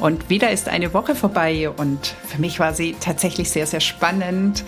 Und wieder ist eine Woche vorbei und für mich war sie tatsächlich sehr, sehr spannend.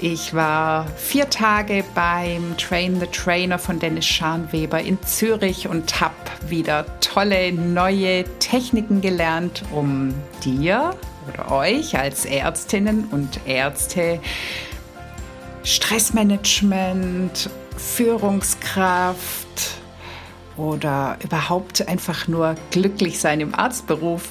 Ich war vier Tage beim Train the Trainer von Dennis Scharnweber in Zürich und habe wieder tolle neue Techniken gelernt, um dir oder euch als Ärztinnen und Ärzte Stressmanagement, Führungskraft oder überhaupt einfach nur glücklich sein im Arztberuf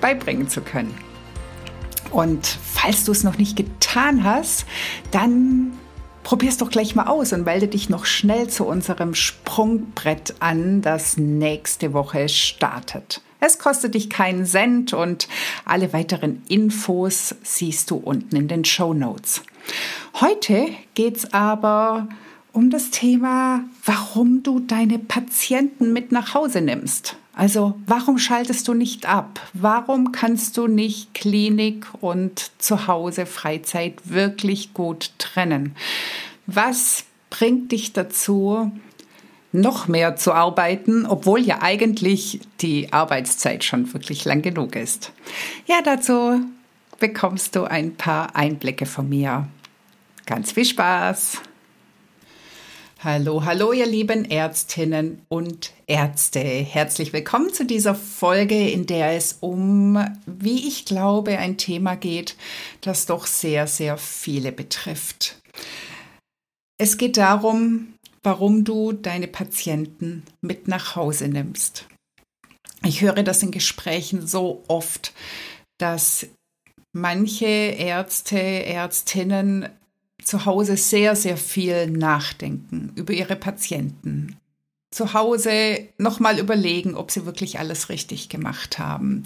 beibringen zu können. Und falls du es noch nicht getan hast, dann probier es doch gleich mal aus und melde dich noch schnell zu unserem Sprungbrett an, das nächste Woche startet. Es kostet dich keinen Cent und alle weiteren Infos siehst du unten in den Show Notes. Heute geht es aber um das Thema, warum du deine Patienten mit nach Hause nimmst. Also warum schaltest du nicht ab? Warum kannst du nicht Klinik und Zuhause Freizeit wirklich gut trennen? Was bringt dich dazu, noch mehr zu arbeiten, obwohl ja eigentlich die Arbeitszeit schon wirklich lang genug ist? Ja, dazu bekommst du ein paar Einblicke von mir. Ganz viel Spaß! Hallo, hallo, ihr lieben Ärztinnen und Ärzte. Herzlich willkommen zu dieser Folge, in der es um, wie ich glaube, ein Thema geht, das doch sehr, sehr viele betrifft. Es geht darum, warum du deine Patienten mit nach Hause nimmst. Ich höre das in Gesprächen so oft, dass manche Ärzte, Ärztinnen zu Hause sehr, sehr viel nachdenken über ihre Patienten. Zu Hause nochmal überlegen, ob sie wirklich alles richtig gemacht haben.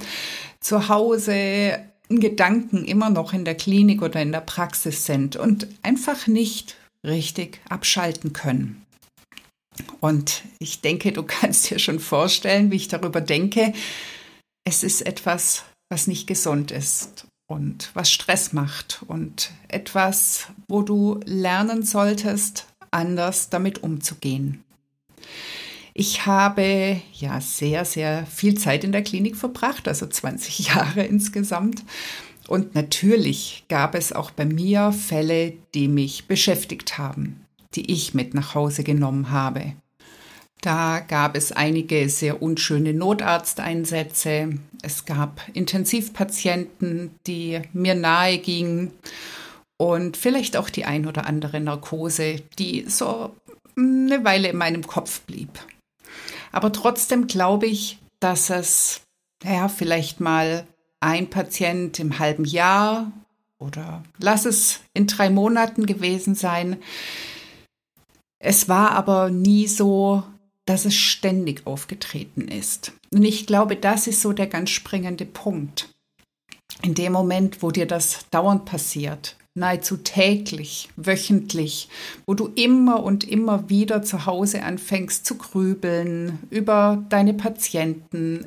Zu Hause Gedanken immer noch in der Klinik oder in der Praxis sind und einfach nicht richtig abschalten können. Und ich denke, du kannst dir schon vorstellen, wie ich darüber denke. Es ist etwas, was nicht gesund ist und was Stress macht und etwas, wo du lernen solltest, anders damit umzugehen. Ich habe ja sehr, sehr viel Zeit in der Klinik verbracht, also 20 Jahre insgesamt. Und natürlich gab es auch bei mir Fälle, die mich beschäftigt haben, die ich mit nach Hause genommen habe. Da gab es einige sehr unschöne Notarzteinsätze. Es gab Intensivpatienten, die mir nahe gingen und vielleicht auch die ein oder andere Narkose, die so eine Weile in meinem Kopf blieb. Aber trotzdem glaube ich, dass es ja vielleicht mal ein Patient im halben Jahr oder lass es in drei Monaten gewesen sein. Es war aber nie so, dass es ständig aufgetreten ist. Und ich glaube, das ist so der ganz springende Punkt. In dem Moment, wo dir das dauernd passiert, nahezu täglich, wöchentlich, wo du immer und immer wieder zu Hause anfängst zu grübeln über deine Patienten,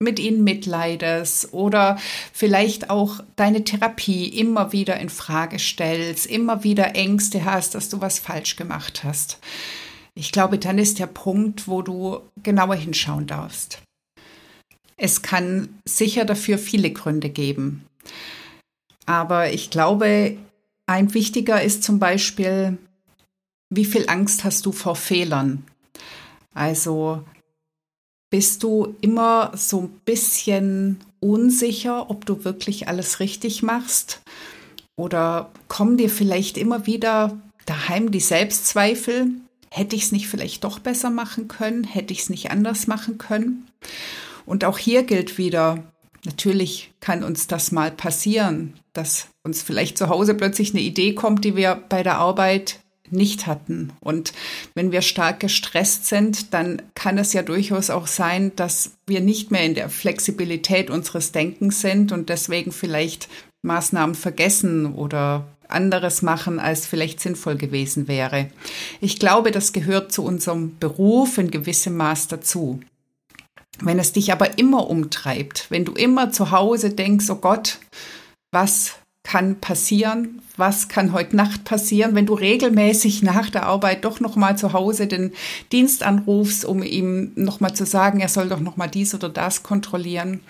mit ihnen mitleidest oder vielleicht auch deine Therapie immer wieder in Frage stellst, immer wieder Ängste hast, dass du was falsch gemacht hast. Ich glaube, dann ist der Punkt, wo du genauer hinschauen darfst. Es kann sicher dafür viele Gründe geben. Aber ich glaube, ein wichtiger ist zum Beispiel, wie viel Angst hast du vor Fehlern? Also bist du immer so ein bisschen unsicher, ob du wirklich alles richtig machst? Oder kommen dir vielleicht immer wieder daheim die Selbstzweifel? Hätte ich es nicht vielleicht doch besser machen können, hätte ich es nicht anders machen können. Und auch hier gilt wieder, natürlich kann uns das mal passieren, dass uns vielleicht zu Hause plötzlich eine Idee kommt, die wir bei der Arbeit nicht hatten. Und wenn wir stark gestresst sind, dann kann es ja durchaus auch sein, dass wir nicht mehr in der Flexibilität unseres Denkens sind und deswegen vielleicht Maßnahmen vergessen oder anderes machen, als vielleicht sinnvoll gewesen wäre. Ich glaube, das gehört zu unserem Beruf in gewissem Maß dazu. Wenn es dich aber immer umtreibt, wenn du immer zu Hause denkst, oh Gott, was kann passieren? Was kann heute Nacht passieren, wenn du regelmäßig nach der Arbeit doch noch mal zu Hause den Dienst anrufst, um ihm noch mal zu sagen, er soll doch noch mal dies oder das kontrollieren?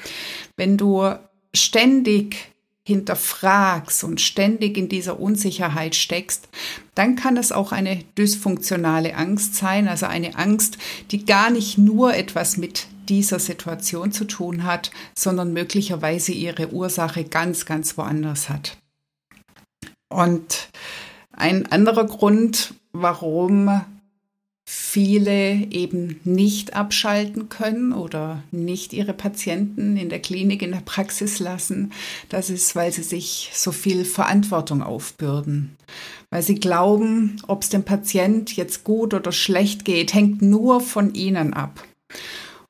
Wenn du ständig hinterfragst und ständig in dieser Unsicherheit steckst, dann kann es auch eine dysfunktionale Angst sein, also eine Angst, die gar nicht nur etwas mit dieser Situation zu tun hat, sondern möglicherweise ihre Ursache ganz, ganz woanders hat. Und ein anderer Grund, warum viele eben nicht abschalten können oder nicht ihre Patienten in der Klinik, in der Praxis lassen, das ist, weil sie sich so viel Verantwortung aufbürden. Weil sie glauben, ob es dem Patient jetzt gut oder schlecht geht, hängt nur von ihnen ab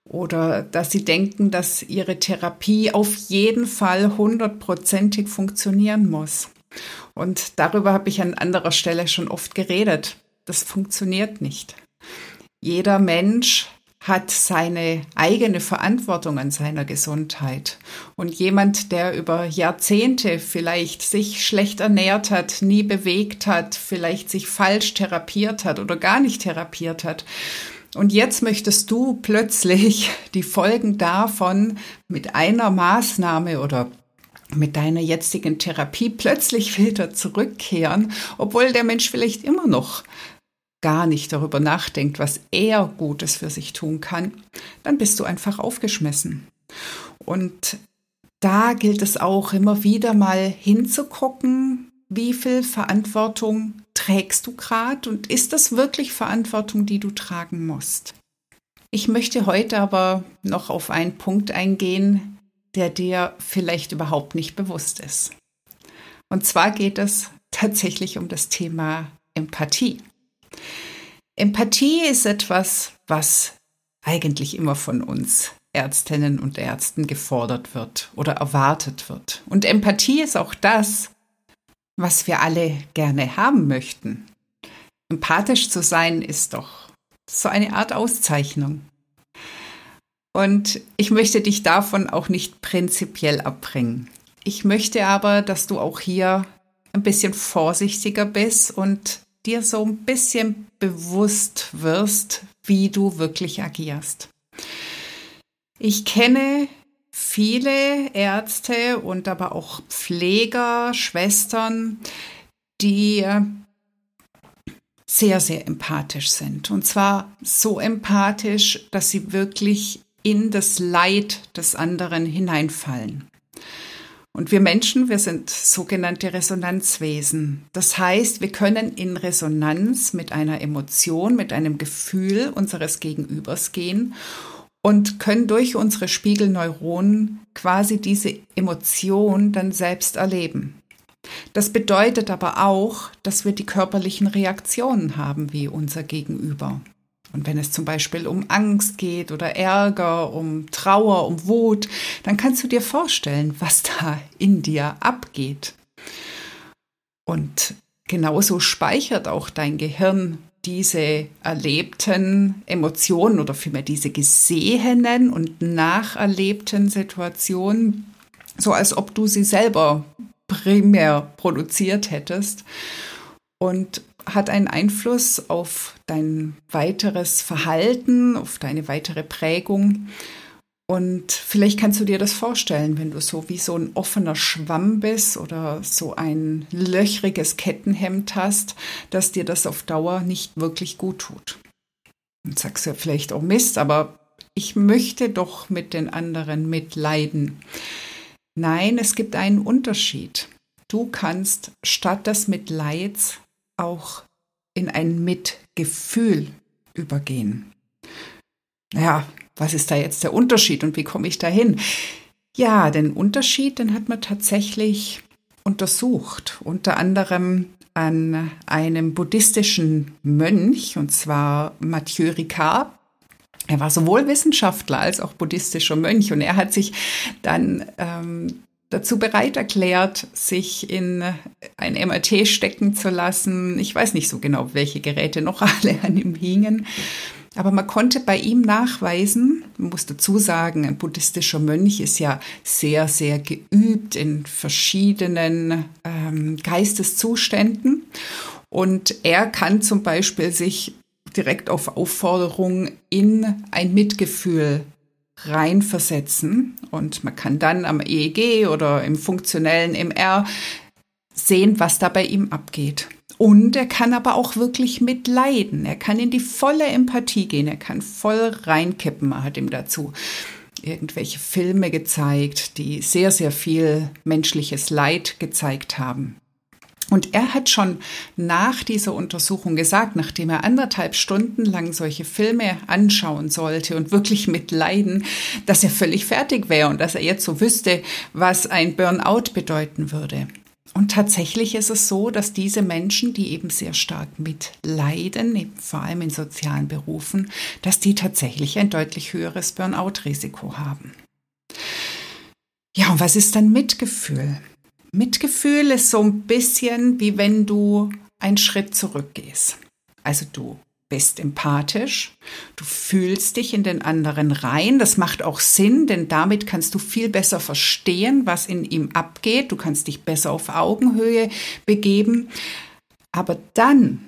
oder dass sie denken, dass ihre Therapie auf jeden Fall hundertprozentig funktionieren muss. Und darüber habe ich an anderer Stelle schon oft geredet. Das funktioniert nicht. Jeder Mensch hat seine eigene Verantwortung an seiner Gesundheit. Und jemand, der über Jahrzehnte vielleicht sich schlecht ernährt hat, nie bewegt hat, vielleicht sich falsch therapiert hat oder gar nicht therapiert hat, und jetzt möchtest du plötzlich die Folgen davon mit einer Maßnahme oder mit deiner jetzigen Therapie plötzlich wieder zurückkehren, obwohl der Mensch vielleicht immer noch gar nicht darüber nachdenkt, was er Gutes für sich tun kann, dann bist du einfach aufgeschmissen. Und da gilt es auch immer wieder mal hinzugucken, wie viel Verantwortung trägst du gerade und ist das wirklich Verantwortung, die du tragen musst? Ich möchte heute aber noch auf einen Punkt eingehen, der dir vielleicht überhaupt nicht bewusst ist. Und zwar geht es tatsächlich um das Thema Empathie. Empathie ist etwas, was eigentlich immer von uns Ärztinnen und Ärzten gefordert wird oder erwartet wird. Und Empathie ist auch das, was wir alle gerne haben möchten. Empathisch zu sein ist doch so eine Art Auszeichnung. Und ich möchte dich davon auch nicht prinzipiell abbringen. Ich möchte aber, dass du auch hier ein bisschen vorsichtiger bist und dir so ein bisschen bewusst wirst, wie du wirklich agierst. Ich kenne viele Ärzte und aber auch Pfleger, Schwestern, die sehr, sehr empathisch sind. Und zwar so empathisch, dass sie wirklich in das Leid des anderen hineinfallen. Und wir Menschen, wir sind sogenannte Resonanzwesen. Das heißt, wir können in Resonanz mit einer Emotion, mit einem Gefühl unseres Gegenübers gehen und können durch unsere Spiegelneuronen quasi diese Emotion dann selbst erleben. Das bedeutet aber auch, dass wir die körperlichen Reaktionen haben wie unser Gegenüber. Und wenn es zum Beispiel um Angst geht oder Ärger, um Trauer, um Wut, dann kannst du dir vorstellen, was da in dir abgeht. Und genauso speichert auch dein Gehirn diese erlebten Emotionen oder vielmehr diese gesehenen und nacherlebten Situationen, so als ob du sie selber primär produziert hättest und hat einen Einfluss auf dein weiteres Verhalten, auf deine weitere Prägung. Und vielleicht kannst du dir das vorstellen, wenn du so wie so ein offener Schwamm bist oder so ein löchriges Kettenhemd hast, dass dir das auf Dauer nicht wirklich gut tut. Und sagst ja vielleicht auch Mist, aber ich möchte doch mit den anderen mitleiden. Nein, es gibt einen Unterschied. Du kannst statt des Mitleids auch in ein Mitgefühl übergehen. Ja, was ist da jetzt der Unterschied und wie komme ich dahin? Ja, den Unterschied, den hat man tatsächlich untersucht, unter anderem an einem buddhistischen Mönch, und zwar Mathieu Ricard. Er war sowohl Wissenschaftler als auch buddhistischer Mönch und er hat sich dann ähm, dazu bereit erklärt, sich in ein MRT stecken zu lassen. Ich weiß nicht so genau, welche Geräte noch alle an ihm hingen. Aber man konnte bei ihm nachweisen, man muss dazu sagen, ein buddhistischer Mönch ist ja sehr, sehr geübt in verschiedenen ähm, Geisteszuständen. Und er kann zum Beispiel sich direkt auf Aufforderung in ein Mitgefühl reinversetzen. Und man kann dann am EEG oder im funktionellen MR sehen, was da bei ihm abgeht. Und er kann aber auch wirklich mitleiden. Er kann in die volle Empathie gehen. Er kann voll reinkippen. Man hat ihm dazu irgendwelche Filme gezeigt, die sehr, sehr viel menschliches Leid gezeigt haben. Und er hat schon nach dieser Untersuchung gesagt, nachdem er anderthalb Stunden lang solche Filme anschauen sollte und wirklich mitleiden, dass er völlig fertig wäre und dass er jetzt so wüsste, was ein Burnout bedeuten würde. Und tatsächlich ist es so, dass diese Menschen, die eben sehr stark mitleiden, vor allem in sozialen Berufen, dass die tatsächlich ein deutlich höheres Burnout-Risiko haben. Ja, und was ist dann Mitgefühl? Mitgefühl ist so ein bisschen wie wenn du einen Schritt zurückgehst. Also du bist empathisch, du fühlst dich in den anderen rein. Das macht auch Sinn, denn damit kannst du viel besser verstehen, was in ihm abgeht. Du kannst dich besser auf Augenhöhe begeben. Aber dann,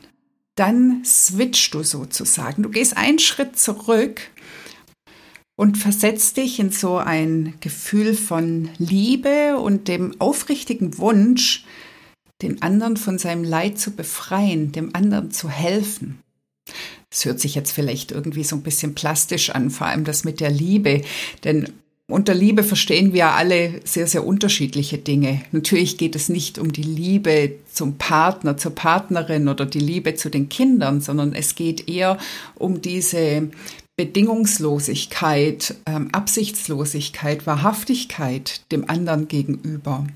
dann switchst du sozusagen. Du gehst einen Schritt zurück und versetzt dich in so ein Gefühl von Liebe und dem aufrichtigen Wunsch, den anderen von seinem Leid zu befreien, dem anderen zu helfen. Es hört sich jetzt vielleicht irgendwie so ein bisschen plastisch an, vor allem das mit der Liebe, denn unter Liebe verstehen wir alle sehr, sehr unterschiedliche Dinge. Natürlich geht es nicht um die Liebe zum Partner, zur Partnerin oder die Liebe zu den Kindern, sondern es geht eher um diese Bedingungslosigkeit, ähm, Absichtslosigkeit, Wahrhaftigkeit dem anderen gegenüber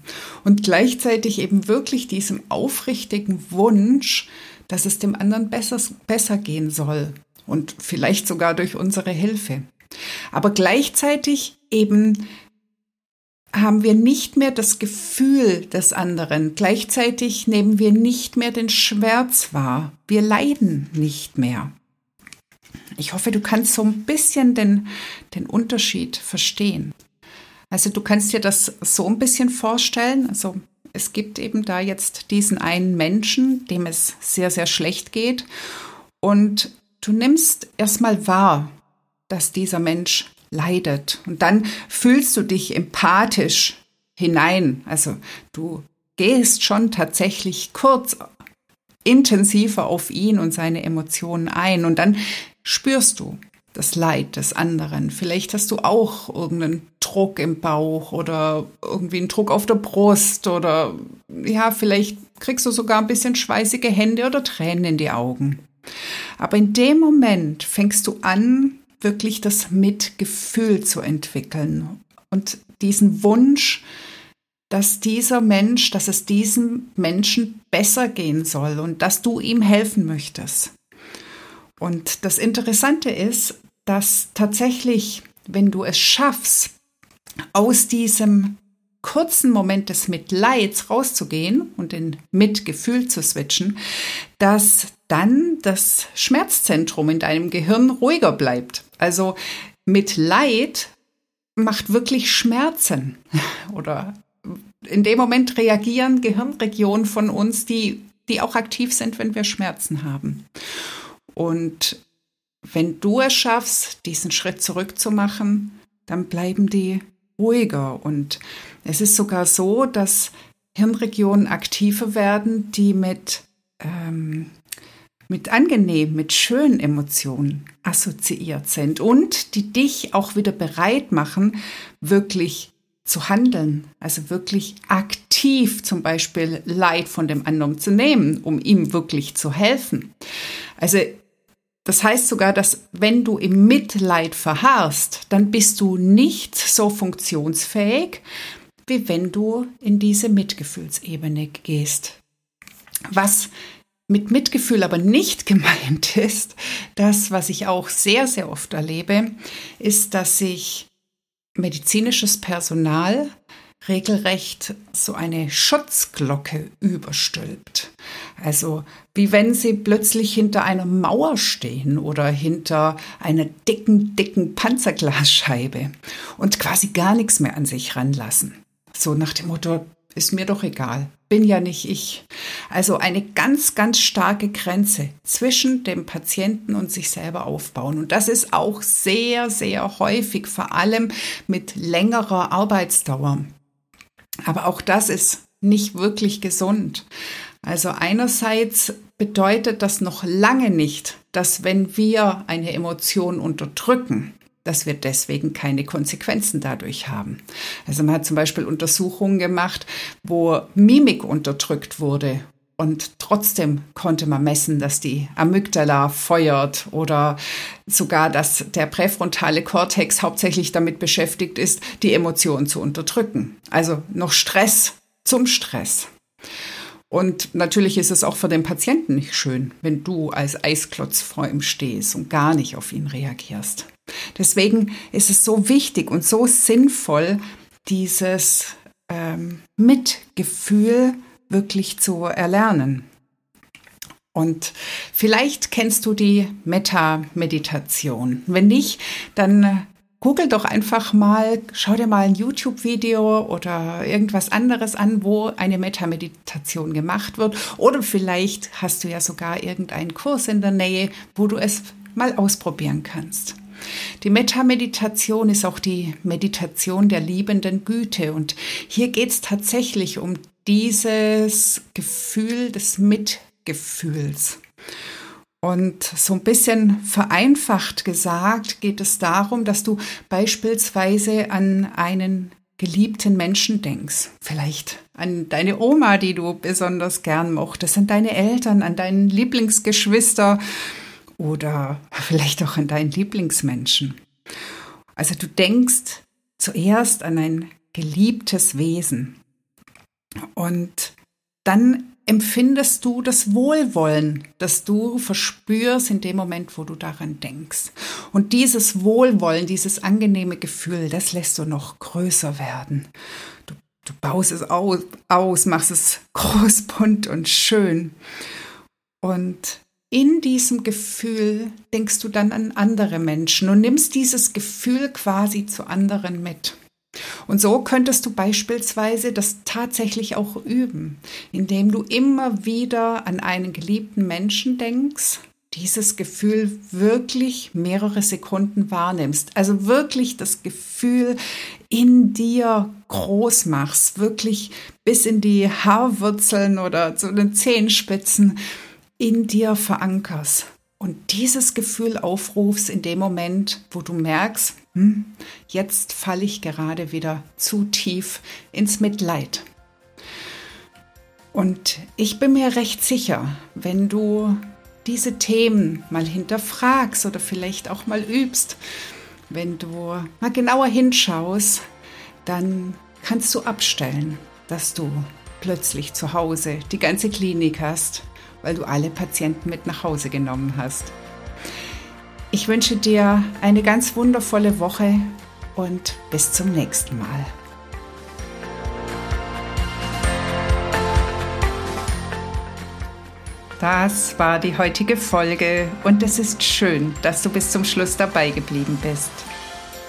und gleichzeitig eben wirklich diesem aufrichtigen Wunsch, dass es dem anderen besser, besser gehen soll und vielleicht sogar durch unsere Hilfe. Aber gleichzeitig eben haben wir nicht mehr das Gefühl des anderen. Gleichzeitig nehmen wir nicht mehr den Schmerz wahr. Wir leiden nicht mehr. Ich hoffe, du kannst so ein bisschen den, den Unterschied verstehen. Also du kannst dir das so ein bisschen vorstellen. Also es gibt eben da jetzt diesen einen Menschen, dem es sehr, sehr schlecht geht. Und du nimmst erstmal wahr, dass dieser Mensch leidet. Und dann fühlst du dich empathisch hinein. Also du gehst schon tatsächlich kurz intensiver auf ihn und seine Emotionen ein. Und dann spürst du, das Leid des anderen. Vielleicht hast du auch irgendeinen Druck im Bauch oder irgendwie einen Druck auf der Brust oder ja, vielleicht kriegst du sogar ein bisschen schweißige Hände oder Tränen in die Augen. Aber in dem Moment fängst du an, wirklich das Mitgefühl zu entwickeln und diesen Wunsch, dass dieser Mensch, dass es diesem Menschen besser gehen soll und dass du ihm helfen möchtest. Und das Interessante ist, dass tatsächlich, wenn du es schaffst, aus diesem kurzen Moment des Mitleids rauszugehen und in Mitgefühl zu switchen, dass dann das Schmerzzentrum in deinem Gehirn ruhiger bleibt. Also Mitleid macht wirklich Schmerzen oder in dem Moment reagieren Gehirnregionen von uns, die, die auch aktiv sind, wenn wir Schmerzen haben. Und wenn du es schaffst, diesen Schritt zurückzumachen, dann bleiben die ruhiger. Und es ist sogar so, dass Hirnregionen aktiver werden, die mit, ähm, mit angenehmen, mit schönen Emotionen assoziiert sind und die dich auch wieder bereit machen, wirklich zu handeln, also wirklich aktiv zum Beispiel Leid von dem anderen zu nehmen, um ihm wirklich zu helfen. Also das heißt sogar, dass wenn du im Mitleid verharrst, dann bist du nicht so funktionsfähig, wie wenn du in diese Mitgefühlsebene gehst. Was mit Mitgefühl aber nicht gemeint ist, das, was ich auch sehr, sehr oft erlebe, ist, dass sich medizinisches Personal regelrecht so eine Schutzglocke überstülpt. Also wie wenn sie plötzlich hinter einer Mauer stehen oder hinter einer dicken, dicken Panzerglasscheibe und quasi gar nichts mehr an sich ranlassen. So nach dem Motto, ist mir doch egal, bin ja nicht ich. Also eine ganz, ganz starke Grenze zwischen dem Patienten und sich selber aufbauen. Und das ist auch sehr, sehr häufig, vor allem mit längerer Arbeitsdauer. Aber auch das ist nicht wirklich gesund. Also einerseits bedeutet das noch lange nicht, dass wenn wir eine Emotion unterdrücken, dass wir deswegen keine Konsequenzen dadurch haben. Also man hat zum Beispiel Untersuchungen gemacht, wo Mimik unterdrückt wurde und trotzdem konnte man messen, dass die Amygdala feuert oder sogar, dass der präfrontale Kortex hauptsächlich damit beschäftigt ist, die Emotionen zu unterdrücken. Also noch Stress zum Stress. Und natürlich ist es auch für den Patienten nicht schön, wenn du als Eisklotz vor ihm stehst und gar nicht auf ihn reagierst. Deswegen ist es so wichtig und so sinnvoll, dieses ähm, Mitgefühl wirklich zu erlernen. Und vielleicht kennst du die Metta-Meditation. Wenn nicht, dann google doch einfach mal, schau dir mal ein YouTube-Video oder irgendwas anderes an, wo eine Metta-Meditation gemacht wird. Oder vielleicht hast du ja sogar irgendeinen Kurs in der Nähe, wo du es mal ausprobieren kannst. Die Metta-Meditation ist auch die Meditation der liebenden Güte. Und hier geht es tatsächlich um dieses Gefühl des Mitgefühls. Und so ein bisschen vereinfacht gesagt geht es darum, dass du beispielsweise an einen geliebten Menschen denkst. Vielleicht an deine Oma, die du besonders gern mochtest, an deine Eltern, an deinen Lieblingsgeschwister oder vielleicht auch an deinen Lieblingsmenschen. Also du denkst zuerst an ein geliebtes Wesen. Und dann empfindest du das Wohlwollen, das du verspürst in dem Moment, wo du daran denkst. Und dieses Wohlwollen, dieses angenehme Gefühl, das lässt du noch größer werden. Du, du baust es aus, aus, machst es groß, bunt und schön. Und in diesem Gefühl denkst du dann an andere Menschen und nimmst dieses Gefühl quasi zu anderen mit. Und so könntest du beispielsweise das tatsächlich auch üben, indem du immer wieder an einen geliebten Menschen denkst, dieses Gefühl wirklich mehrere Sekunden wahrnimmst. Also wirklich das Gefühl in dir groß machst, wirklich bis in die Haarwurzeln oder zu den Zehenspitzen in dir verankerst und dieses Gefühl aufrufst in dem Moment, wo du merkst, hm, jetzt falle ich gerade wieder zu tief ins Mitleid. Und ich bin mir recht sicher, wenn du diese Themen mal hinterfragst oder vielleicht auch mal übst, wenn du mal genauer hinschaust, dann kannst du abstellen, dass du plötzlich zu Hause die ganze Klinik hast, weil du alle Patienten mit nach Hause genommen hast. Ich wünsche dir eine ganz wundervolle Woche und bis zum nächsten Mal. Das war die heutige Folge und es ist schön, dass du bis zum Schluss dabei geblieben bist.